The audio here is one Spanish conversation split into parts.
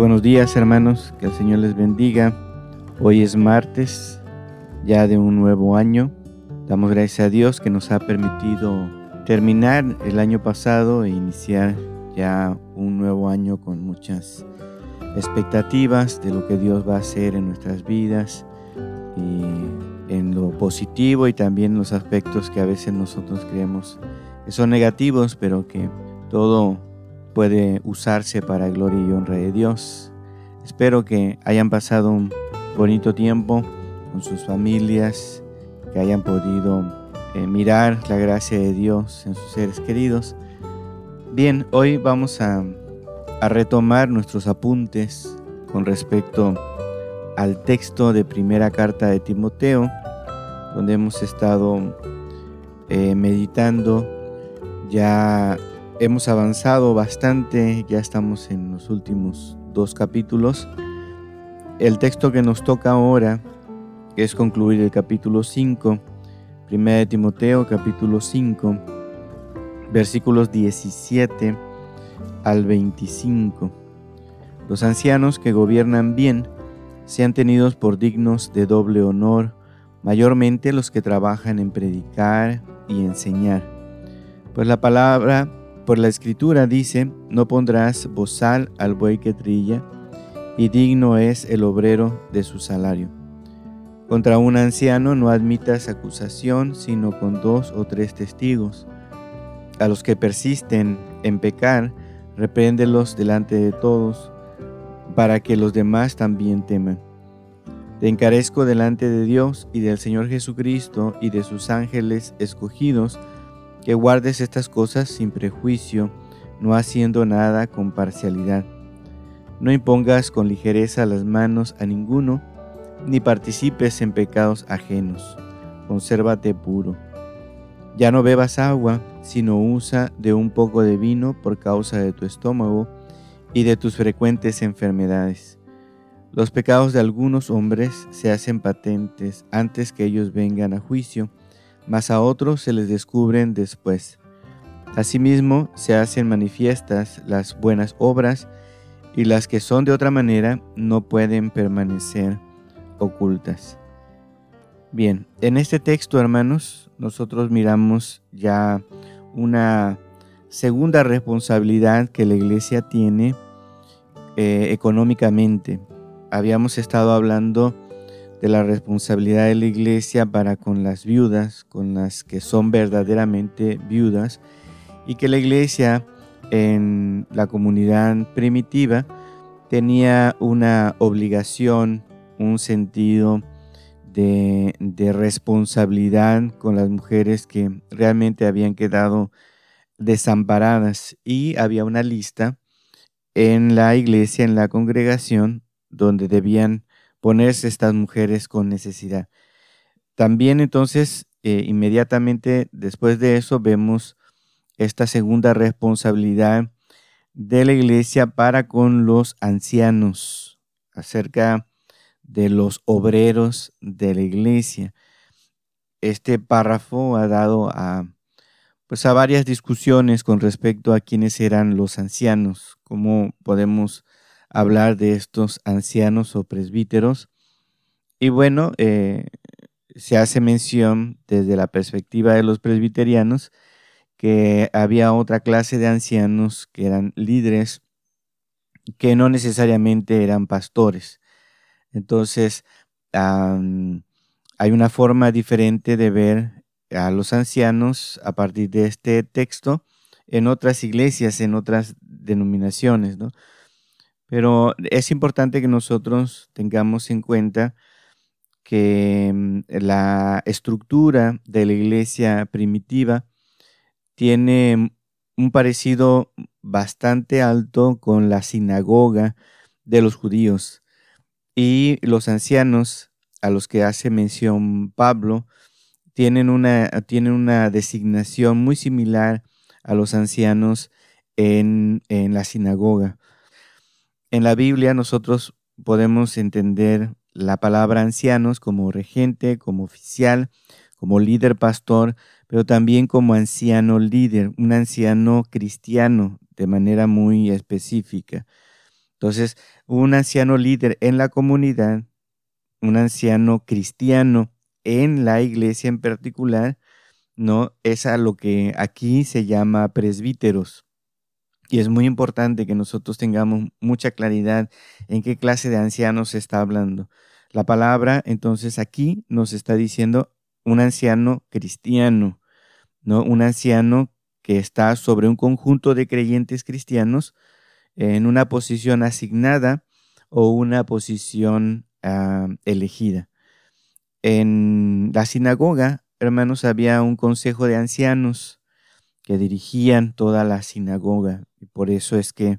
buenos días hermanos, que el Señor les bendiga. Hoy es martes, ya de un nuevo año. Damos gracias a Dios que nos ha permitido terminar el año pasado e iniciar ya un nuevo año con muchas expectativas de lo que Dios va a hacer en nuestras vidas y en lo positivo y también los aspectos que a veces nosotros creemos que son negativos, pero que todo puede usarse para gloria y honra de Dios. Espero que hayan pasado un bonito tiempo con sus familias, que hayan podido eh, mirar la gracia de Dios en sus seres queridos. Bien, hoy vamos a, retomar nuestros apuntes con respecto al texto de primera carta de Timoteo, donde hemos estado eh, meditando ya hemos avanzado bastante, ya estamos en los últimos dos capítulos. El texto que nos toca ahora es concluir el capítulo 5, 1 de Timoteo capítulo 5, versículos 17 al 25. Los ancianos que gobiernan bien sean tenidos por dignos de doble honor, mayormente los que trabajan en predicar y enseñar. Pues la palabra por la escritura dice, no pondrás bozal al buey que trilla, y digno es el obrero de su salario. Contra un anciano no admitas acusación, sino con dos o tres testigos. A los que persisten en pecar, repréndelos delante de todos, para que los demás también teman. Te encarezco delante de Dios y del Señor Jesucristo y de sus ángeles escogidos, que guardes estas cosas sin prejuicio, no haciendo nada con parcialidad. No impongas con ligereza las manos a ninguno, ni participes en pecados ajenos. Consérvate puro. Ya no bebas agua, sino usa de un poco de vino por causa de tu estómago y de tus frecuentes enfermedades. Los pecados de algunos hombres se hacen patentes antes que ellos vengan a juicio mas a otros se les descubren después. Asimismo, se hacen manifiestas las buenas obras y las que son de otra manera no pueden permanecer ocultas. Bien, en este texto, hermanos, nosotros miramos ya una segunda responsabilidad que la iglesia tiene eh, económicamente. Habíamos estado hablando de la responsabilidad de la iglesia para con las viudas, con las que son verdaderamente viudas, y que la iglesia en la comunidad primitiva tenía una obligación, un sentido de, de, responsabilidad con las mujeres que realmente habían quedado desamparadas. Y había una lista en la iglesia, en la congregación, donde debían ponerse estas mujeres con necesidad. También entonces, eh, inmediatamente después de eso, vemos esta segunda responsabilidad de la iglesia para con los ancianos, acerca de los obreros de la iglesia. Este párrafo ha dado a, pues a varias discusiones con respecto a quiénes eran los ancianos, cómo podemos hablar de estos ancianos o presbíteros. Y bueno, eh, se hace mención desde la perspectiva de los presbiterianos que había otra clase de ancianos que eran líderes que no necesariamente eran pastores. Entonces, hay una forma diferente de ver a los ancianos a partir de este texto en otras iglesias, en otras denominaciones, ¿no? Pero es importante que nosotros tengamos en cuenta que mm, la estructura de la iglesia primitiva tiene un parecido bastante alto con la sinagoga de los judíos y los ancianos a los que hace mención Pablo tienen una, tienen una designación muy similar a los ancianos en, en la sinagoga. En la Biblia nosotros podemos entender la palabra ancianos como regente, como oficial, como líder pastor, pero también como anciano líder, un anciano cristiano de manera muy específica. Entonces, un anciano líder en la comunidad, un anciano cristiano en la iglesia en particular, ¿no? Es a lo que aquí se llama presbíteros. Y es muy importante que nosotros tengamos mucha claridad en qué clase de ancianos se está hablando. La palabra entonces aquí nos está diciendo un anciano cristiano, ¿no? Un anciano que está sobre un conjunto de creyentes cristianos en una posición asignada o una posición ah, elegida. En la sinagoga, hermanos, había un consejo de ancianos que dirigían toda la sinagoga. Y por eso es que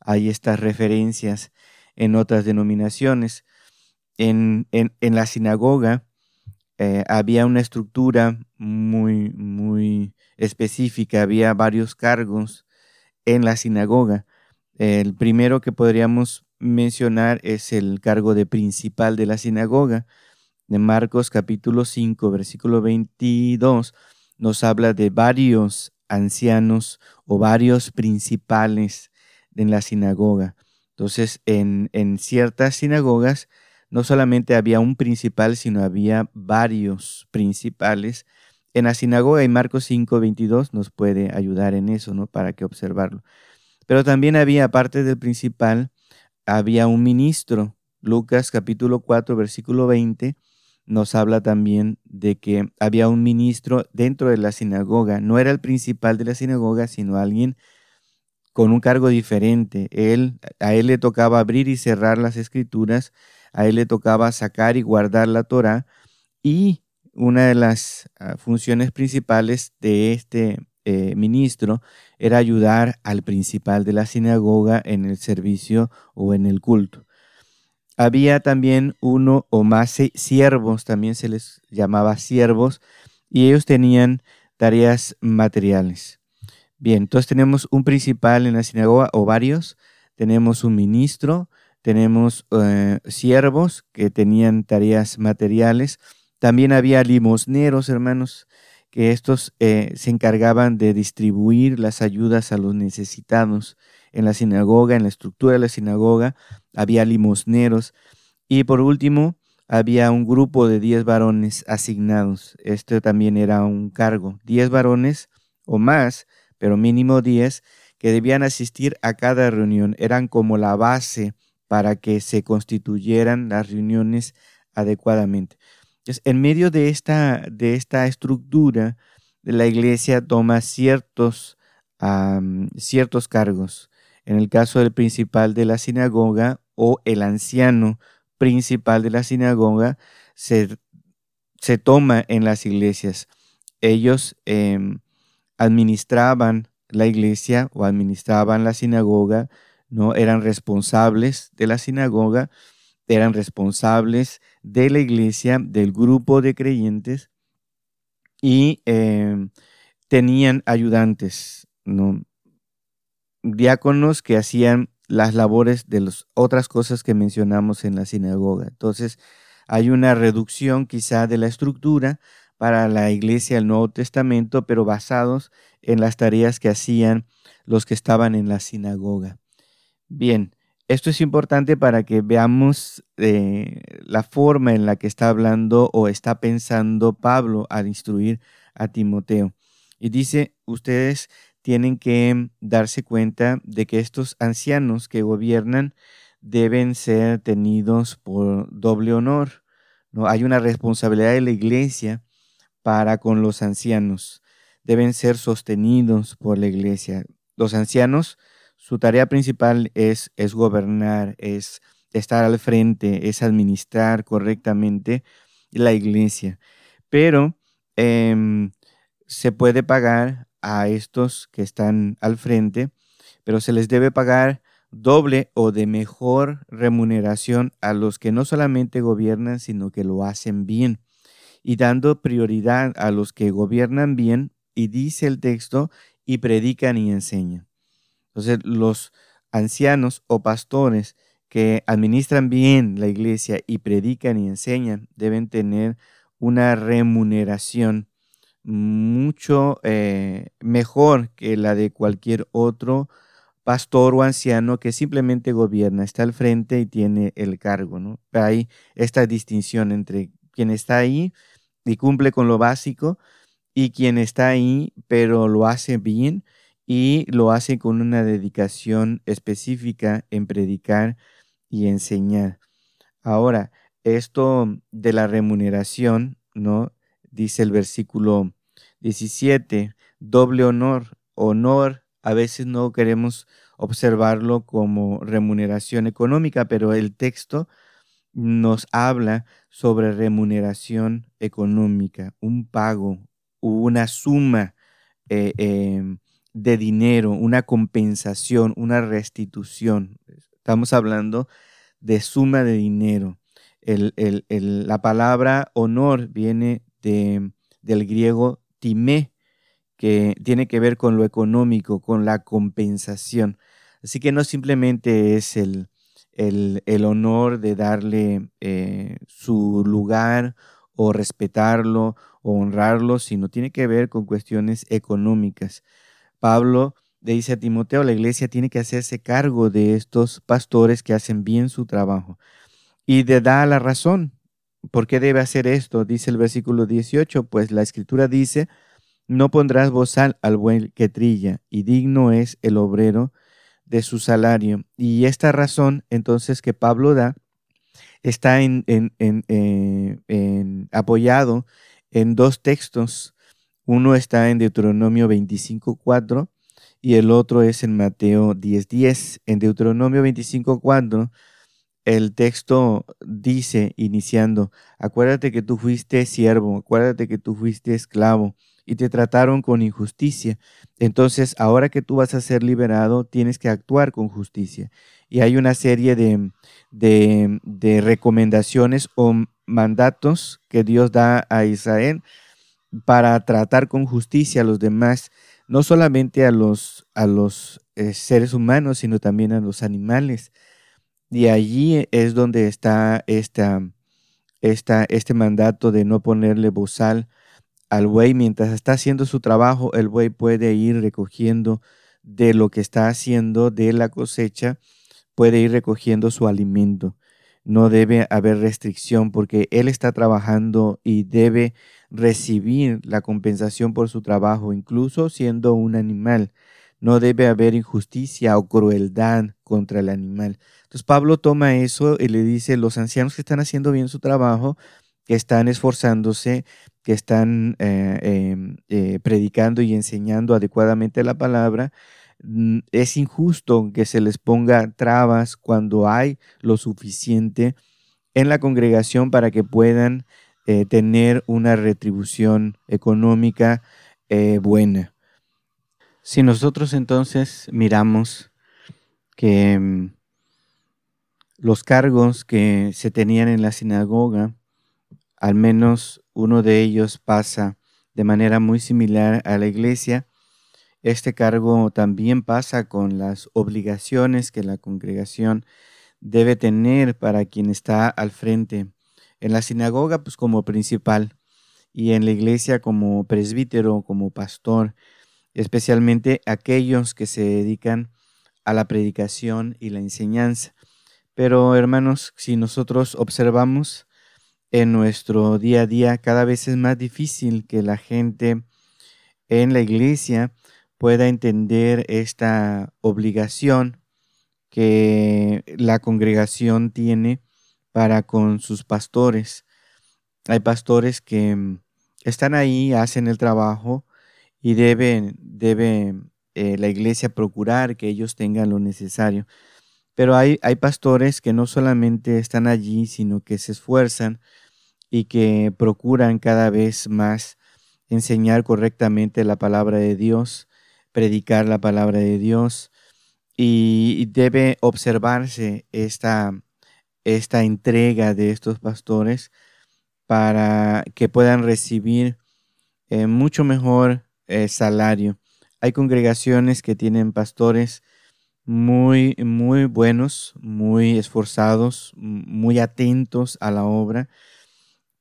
hay estas referencias en otras denominaciones. En, la sinagoga eh, había una estructura muy, muy específica, había varios cargos en la sinagoga. El primero que podríamos mencionar es el cargo de principal de la sinagoga. De Marcos capítulo 5, versículo 22, nos habla de varios ancianos o varios principales en la sinagoga. Entonces, en, ciertas sinagogas no solamente había un principal, sino había varios principales. En la sinagoga y Marcos 5, 22 nos puede ayudar en eso, ¿no? Para que observarlo. Pero también había, aparte del principal, había un ministro. Lucas capítulo 4, versículo 20 nos habla también de que había un ministro dentro de la sinagoga. No era el principal de la sinagoga, sino alguien con un cargo diferente. Él, a él le tocaba abrir y cerrar las escrituras, a él le tocaba sacar y guardar la Torah y una de las ah, funciones principales de este eh, ministro era ayudar al principal de la sinagoga en el servicio o en el culto había también uno o más siervos, también se les llamaba siervos, y ellos tenían tareas materiales. Bien, entonces tenemos un principal en la sinagoga o varios, tenemos un ministro, tenemos eh, siervos que tenían tareas materiales, también había limosneros, hermanos, que estos eh, se encargaban de distribuir las ayudas a los necesitados en la sinagoga, en la estructura de la sinagoga, había limosneros y por último había un grupo de 10 varones asignados. Este también era un cargo, 10 varones o más, pero mínimo 10, que debían asistir a cada reunión. Eran como la base para que se constituyeran las reuniones adecuadamente. Entonces, en medio de esta, de esta estructura, la iglesia toma ciertos, ciertos cargos en el caso del principal de la sinagoga o el anciano principal de la sinagoga, se, se toma en las iglesias. Ellos em, administraban la iglesia o administraban la sinagoga, ¿no? Eran responsables de la sinagoga, eran responsables de la iglesia, del grupo de creyentes y em, tenían ayudantes, ¿no? Diáconos que hacían las labores de las otras cosas que mencionamos en la sinagoga. Entonces, hay una reducción quizá de la estructura para la iglesia del Nuevo Testamento, pero basados en las tareas que hacían los que estaban en la sinagoga. Bien, esto es importante para que veamos eh, la forma en la que está hablando o está pensando Pablo al instruir a Timoteo. Y dice, ustedes tienen que darse cuenta de que estos ancianos que gobiernan deben ser tenidos por doble honor. ¿no? Hay una responsabilidad de la iglesia para con los ancianos. Deben ser sostenidos por la iglesia. Los ancianos, su tarea principal es, es gobernar, es estar al frente, es administrar correctamente la iglesia. Pero em, se puede pagar a estos que están al frente, pero se les debe pagar doble o de mejor remuneración a los que no solamente gobiernan, sino que lo hacen bien, y dando prioridad a los que gobiernan bien, y dice el texto, y predican y enseñan. Entonces, los ancianos o pastores que administran bien la iglesia y predican y enseñan deben tener una remuneración mucho eh, mejor que la de cualquier otro pastor o anciano que simplemente gobierna, está al frente y tiene el cargo, ¿no? Hay esta distinción entre quien está ahí y cumple con lo básico y quien está ahí pero lo hace bien y lo hace con una dedicación específica en predicar y enseñar. Ahora, esto de la remuneración, ¿no? Dice el versículo 17, doble honor, honor, a veces no queremos observarlo como remuneración económica, pero el texto nos habla sobre remuneración económica, un pago, una suma eh, em, de dinero, una compensación, una restitución. Estamos hablando de suma de dinero. la palabra honor viene de, del griego timé, que tiene que ver con lo económico, con la compensación. Así que no simplemente es el, el, honor de darle eh, su lugar o respetarlo o honrarlo, sino tiene que ver con cuestiones económicas. Pablo le dice a Timoteo, la iglesia tiene que hacerse cargo de estos pastores que hacen bien su trabajo. Y le da la razón. ¿Por qué debe hacer esto? Dice el versículo 18, pues la escritura dice, no pondrás bozal al buen que trilla, y digno es el obrero de su salario. Y esta razón entonces que Pablo da está en, eh, apoyado en dos textos. Uno está en Deuteronomio 25.4 y el otro es en Mateo 10.10. En Deuteronomio 25.4 el texto dice, iniciando, acuérdate que tú fuiste siervo, acuérdate que tú fuiste esclavo y te trataron con injusticia. Entonces, ahora que tú vas a ser liberado, tienes que actuar con justicia. Y hay una serie de, de, recomendaciones o mandatos que Dios da a Israel para tratar con justicia a los demás, no solamente a los, a los eh, seres humanos, sino también a los animales. Y allí es donde está este mandato de no ponerle bozal al buey mientras está haciendo su trabajo, el buey puede ir recogiendo de lo que está haciendo, de la cosecha, puede ir recogiendo su alimento. No debe haber restricción porque él está trabajando y debe recibir la compensación por su trabajo, incluso siendo un animal. No debe haber injusticia o crueldad contra el animal. Entonces Pablo toma eso y le dice, los ancianos que están haciendo bien su trabajo, que están esforzándose, que están eh, em, eh, predicando y enseñando adecuadamente la palabra, mm, es injusto que se les ponga trabas cuando hay lo suficiente en la congregación para que puedan eh, tener una retribución económica buena. Si nosotros entonces miramos que mm, los cargos que se tenían en la sinagoga, al menos uno de ellos pasa de manera muy similar a la iglesia. Este cargo también pasa con las obligaciones que la congregación debe tener para quien está al frente. En la sinagoga, pues como principal, y en la iglesia como presbítero, como pastor, especialmente aquellos que se dedican a la predicación y la enseñanza. Pero hermanos, si nosotros observamos, en nuestro día a día cada vez es más difícil que la gente en la iglesia pueda entender esta obligación que la congregación tiene para con sus pastores. Hay pastores que mm, están ahí, hacen el trabajo y deben, debe eh, la iglesia procurar que ellos tengan lo necesario. Pero hay, hay pastores que no solamente están allí, sino que se esfuerzan y que procuran cada vez más enseñar correctamente la palabra de Dios, predicar la palabra de Dios y debe observarse esta, esta entrega de estos pastores para que puedan recibir eh, mucho mejor eh, salario. Hay congregaciones que tienen pastores muy, muy buenos, muy esforzados, muy atentos a la obra,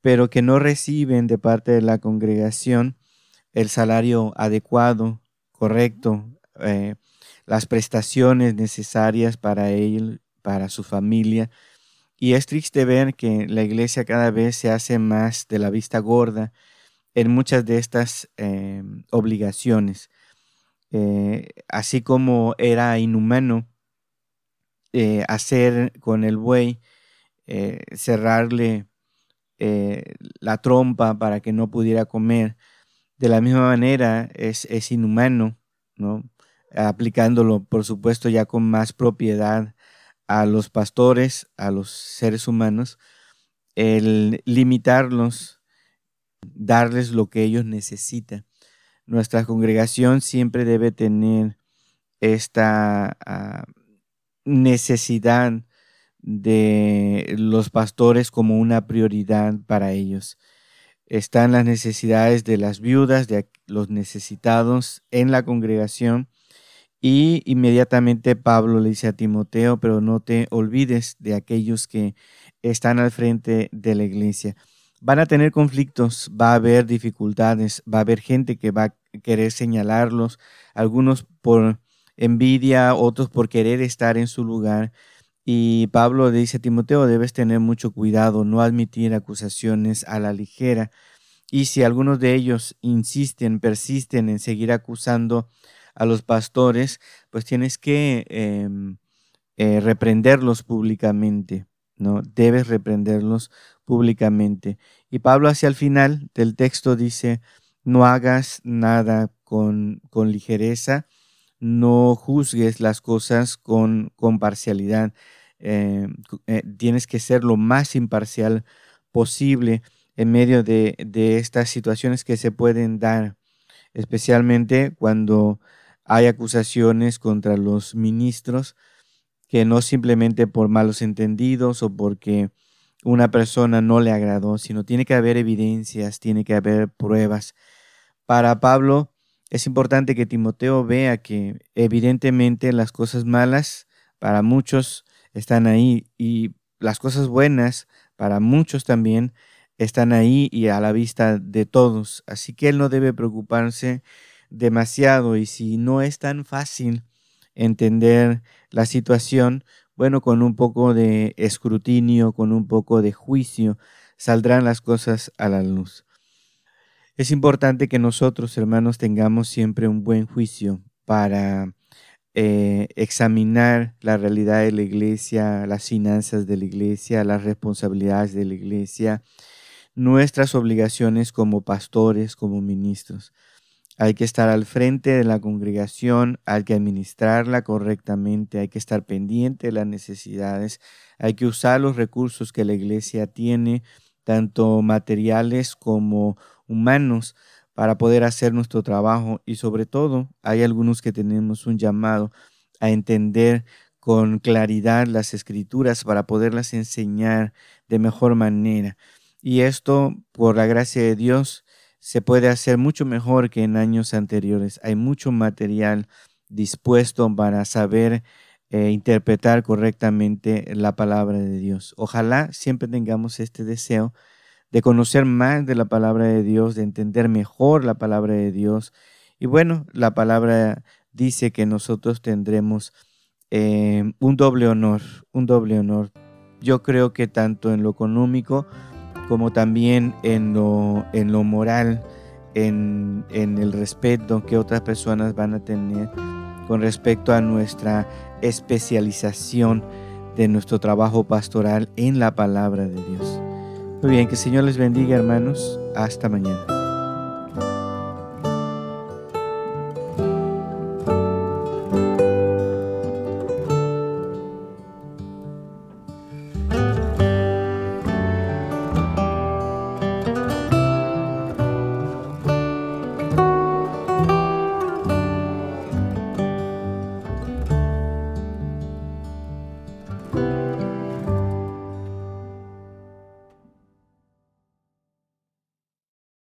pero que no reciben de parte de la congregación el salario adecuado, correcto, eh, las prestaciones necesarias para él, para su familia. Y es triste ver que la iglesia cada vez se hace más de la vista gorda en muchas de estas eh, obligaciones. Eh, así como era inhumano hacer con el buey, cerrarle la trompa para que no pudiera comer, de la misma manera es, es inhumano, ¿no? aplicándolo, por supuesto, ya con más propiedad a los pastores, a los seres humanos, el limitarlos, darles lo que ellos necesitan. Nuestra congregación siempre debe tener esta ah, necesidad de los pastores como una prioridad para ellos están las necesidades de las viudas, de los necesitados en la congregación. Y inmediatamente Pablo le dice a Timoteo, pero no te olvides de aquellos que están al frente de la iglesia. Van a tener conflictos, va a haber dificultades, va a haber gente que va a querer señalarlos, algunos por envidia, otros por querer estar en su lugar. Y Pablo dice a Timoteo, debes tener mucho cuidado, no admitir acusaciones a la ligera. Y si algunos de ellos insisten, persisten en seguir acusando a los pastores, pues tienes que em, eh, reprenderlos públicamente, ¿no? Debes reprenderlos públicamente. Y Pablo hacia el final del texto dice, no hagas nada con, con ligereza, no juzgues las cosas con, con parcialidad, eh, eh, tienes que ser lo más imparcial posible en medio de, estas situaciones que se pueden dar, especialmente cuando hay acusaciones contra los ministros que no simplemente por malos entendidos o porque una persona no le agradó, sino tiene que haber evidencias, tiene que haber pruebas. Para Pablo es importante que Timoteo vea que evidentemente las cosas malas para muchos están ahí y las cosas buenas para muchos también están ahí y a la vista de todos. Así que él no debe preocuparse demasiado y si no es tan fácil entender la situación, bueno, con un poco de escrutinio, con un poco de juicio, saldrán las cosas a la luz. Es importante que nosotros, hermanos, tengamos siempre un buen juicio para eh, examinar la realidad de la iglesia, las finanzas de la iglesia, las responsabilidades de la iglesia, nuestras obligaciones como pastores, como ministros. Hay que estar al frente de la congregación, hay que administrarla correctamente, hay que estar pendiente de las necesidades, hay que usar los recursos que la iglesia tiene, tanto materiales como humanos, para poder hacer nuestro trabajo y sobre todo hay algunos que tenemos un llamado a entender con claridad las escrituras para poderlas enseñar de mejor manera. Y esto, por la gracia de Dios, se puede hacer mucho mejor que en años anteriores. Hay mucho material dispuesto para saber eh, interpretar correctamente la palabra de Dios. Ojalá siempre tengamos este deseo de conocer más de la palabra de Dios, de entender mejor la palabra de Dios. Y bueno, la palabra dice que nosotros tendremos eh, un doble honor, un doble honor. Yo creo que tanto en lo económico como también en lo, en lo moral, en, en el respeto que otras personas van a tener con respecto a nuestra especialización de nuestro trabajo pastoral en la palabra de Dios. Muy bien, que el Señor les bendiga hermanos. Hasta mañana.